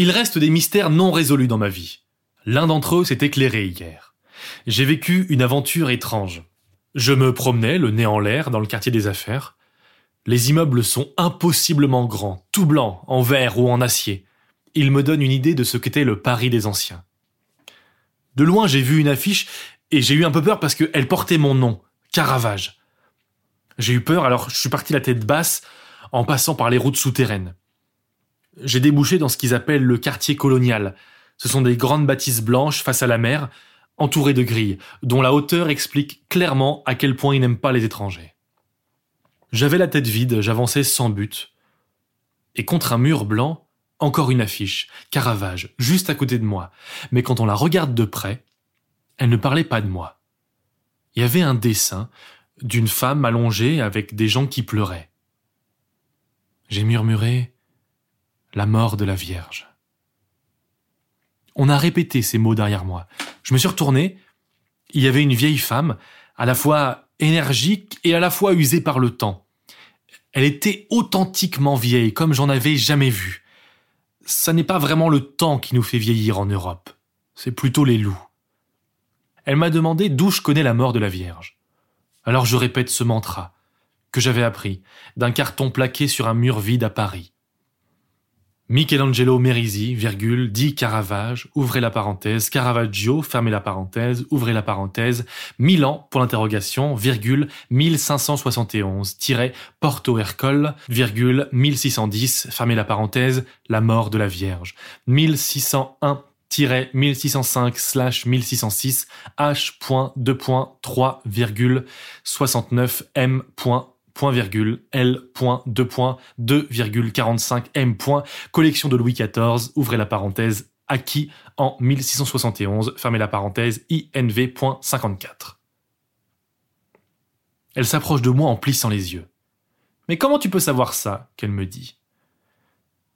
Il reste des mystères non résolus dans ma vie. L'un d'entre eux s'est éclairé hier. J'ai vécu une aventure étrange. Je me promenais, le nez en l'air, dans le quartier des affaires. Les immeubles sont impossiblement grands, tout blancs, en verre ou en acier. Ils me donnent une idée de ce qu'était le Paris des anciens. De loin, j'ai vu une affiche et j'ai eu un peu peur parce qu'elle portait mon nom, Caravage. J'ai eu peur, alors je suis parti la tête basse en passant par les routes souterraines j'ai débouché dans ce qu'ils appellent le quartier colonial. Ce sont des grandes bâtisses blanches face à la mer, entourées de grilles, dont la hauteur explique clairement à quel point ils n'aiment pas les étrangers. J'avais la tête vide, j'avançais sans but. Et contre un mur blanc, encore une affiche, Caravage, juste à côté de moi. Mais quand on la regarde de près, elle ne parlait pas de moi. Il y avait un dessin d'une femme allongée avec des gens qui pleuraient. J'ai murmuré la mort de la Vierge. On a répété ces mots derrière moi. Je me suis retourné. Il y avait une vieille femme, à la fois énergique et à la fois usée par le temps. Elle était authentiquement vieille, comme j'en avais jamais vu. Ça n'est pas vraiment le temps qui nous fait vieillir en Europe. C'est plutôt les loups. Elle m'a demandé d'où je connais la mort de la Vierge. Alors je répète ce mantra, que j'avais appris, d'un carton plaqué sur un mur vide à Paris. Michelangelo Merisi, virgule, dit Caravage, ouvrez la parenthèse, Caravaggio, fermez la parenthèse, ouvrez la parenthèse, Milan, pour l'interrogation, virgule, 1571, tiré Porto Ercole, virgule, 1610, fermez la parenthèse, la mort de la Vierge, 1601, 1605 slash 1606 H.2.3,69 M point virgule, L, point, point, 2,45 M, point, collection de Louis XIV, ouvrez la parenthèse, acquis en 1671, fermez la parenthèse, INV.54. Elle s'approche de moi en plissant les yeux. Mais comment tu peux savoir ça? qu'elle me dit.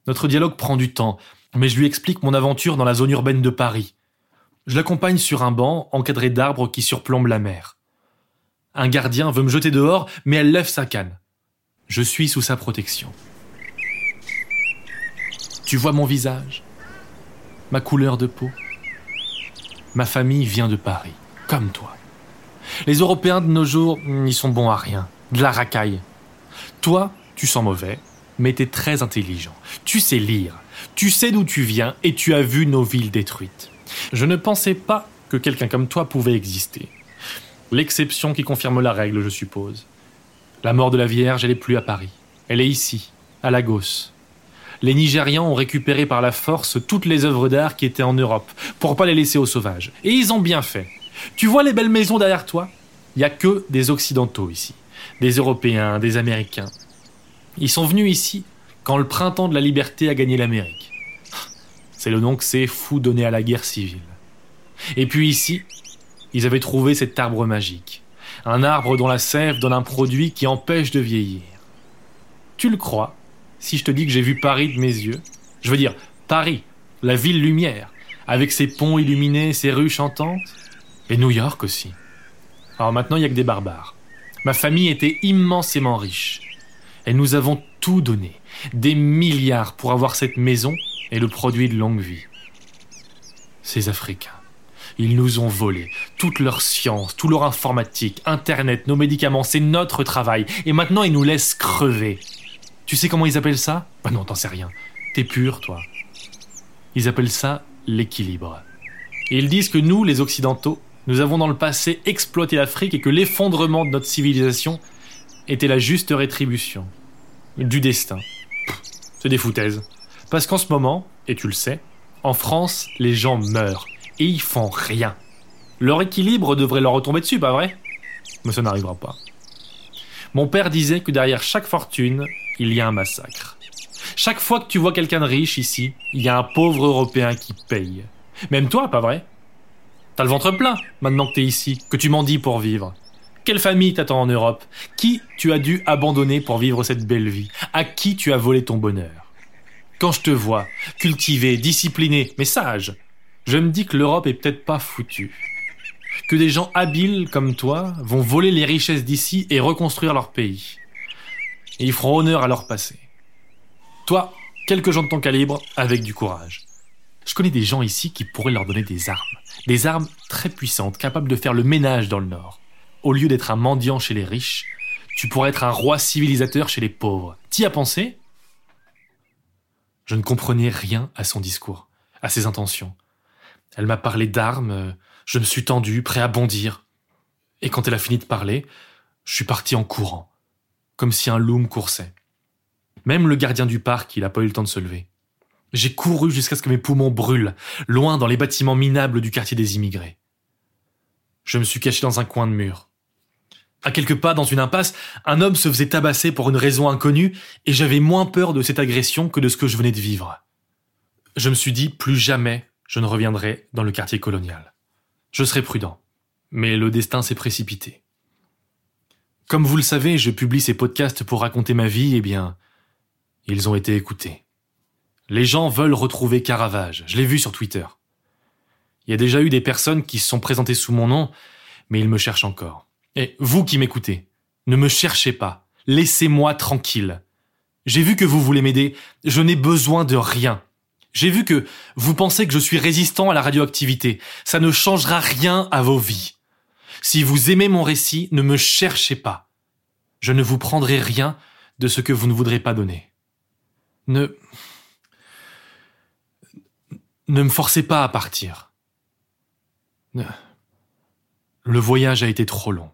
Notre dialogue prend du temps, mais je lui explique mon aventure dans la zone urbaine de Paris. Je l'accompagne sur un banc encadré d'arbres qui surplombent la mer. Un gardien veut me jeter dehors, mais elle lève sa canne. Je suis sous sa protection. Tu vois mon visage, ma couleur de peau. Ma famille vient de Paris, comme toi. Les Européens de nos jours n'y sont bons à rien, de la racaille. Toi, tu sens mauvais, mais t'es très intelligent. Tu sais lire, tu sais d'où tu viens et tu as vu nos villes détruites. Je ne pensais pas que quelqu'un comme toi pouvait exister. L'exception qui confirme la règle, je suppose. La mort de la Vierge, elle n'est plus à Paris. Elle est ici, à Lagos. Les Nigérians ont récupéré par la force toutes les œuvres d'art qui étaient en Europe, pour pas les laisser aux sauvages. Et ils ont bien fait. Tu vois les belles maisons derrière toi? Il n'y a que des Occidentaux ici. Des Européens, des Américains. Ils sont venus ici quand le printemps de la liberté a gagné l'Amérique. C'est le nom que ces fous donné à la guerre civile. Et puis ici, ils avaient trouvé cet arbre magique. Un arbre dont la sève donne un produit qui empêche de vieillir. Tu le crois? Si je te dis que j'ai vu Paris de mes yeux Je veux dire, Paris, la ville lumière, avec ses ponts illuminés, ses rues chantantes. Et New York aussi. Alors maintenant, il n'y a que des barbares. Ma famille était immensément riche. Et nous avons tout donné, des milliards pour avoir cette maison et le produit de longue vie. Ces Africains. Ils nous ont volé toute leur science, tout leur informatique, Internet, nos médicaments, c'est notre travail. Et maintenant, ils nous laissent crever. Tu sais comment ils appellent ça? Bah non, t'en sais rien. T'es pur, toi. Ils appellent ça l'équilibre. Ils disent que nous, les Occidentaux, nous avons dans le passé exploité l'Afrique et que l'effondrement de notre civilisation était la juste rétribution du destin. C'est des foutaises. Parce qu'en ce moment, et tu le sais, en France, les gens meurent et ils font rien. Leur équilibre devrait leur retomber dessus, pas vrai? Mais ça n'arrivera pas. Mon père disait que derrière chaque fortune, il y a un massacre. Chaque fois que tu vois quelqu'un de riche ici, il y a un pauvre Européen qui paye. Même toi, pas vrai? T'as le ventre plein, maintenant que t'es ici, que tu m'en dis pour vivre. Quelle famille t'attend en Europe? Qui tu as dû abandonner pour vivre cette belle vie? À qui tu as volé ton bonheur? Quand je te vois, cultivé, discipliné, mais sage, je me dis que l'Europe est peut-être pas foutue. Que des gens habiles comme toi vont voler les richesses d'ici et reconstruire leur pays. Et ils feront honneur à leur passé. Toi, quelques gens de ton calibre, avec du courage. Je connais des gens ici qui pourraient leur donner des armes. Des armes très puissantes, capables de faire le ménage dans le Nord. Au lieu d'être un mendiant chez les riches, tu pourrais être un roi civilisateur chez les pauvres. T'y as pensé? Je ne comprenais rien à son discours, à ses intentions. Elle m'a parlé d'armes, je me suis tendu, prêt à bondir. Et quand elle a fini de parler, je suis parti en courant, comme si un loup coursait. Même le gardien du parc, il n'a pas eu le temps de se lever. J'ai couru jusqu'à ce que mes poumons brûlent, loin dans les bâtiments minables du quartier des immigrés. Je me suis caché dans un coin de mur. À quelques pas, dans une impasse, un homme se faisait tabasser pour une raison inconnue, et j'avais moins peur de cette agression que de ce que je venais de vivre. Je me suis dit, plus jamais je ne reviendrai dans le quartier colonial. Je serai prudent. Mais le destin s'est précipité. Comme vous le savez, je publie ces podcasts pour raconter ma vie, eh bien, ils ont été écoutés. Les gens veulent retrouver Caravage, je l'ai vu sur Twitter. Il y a déjà eu des personnes qui se sont présentées sous mon nom, mais ils me cherchent encore. Et vous qui m'écoutez, ne me cherchez pas, laissez-moi tranquille. J'ai vu que vous voulez m'aider, je n'ai besoin de rien. J'ai vu que vous pensez que je suis résistant à la radioactivité, ça ne changera rien à vos vies. Si vous aimez mon récit, ne me cherchez pas. Je ne vous prendrai rien de ce que vous ne voudrez pas donner. Ne... Ne me forcez pas à partir. Le voyage a été trop long.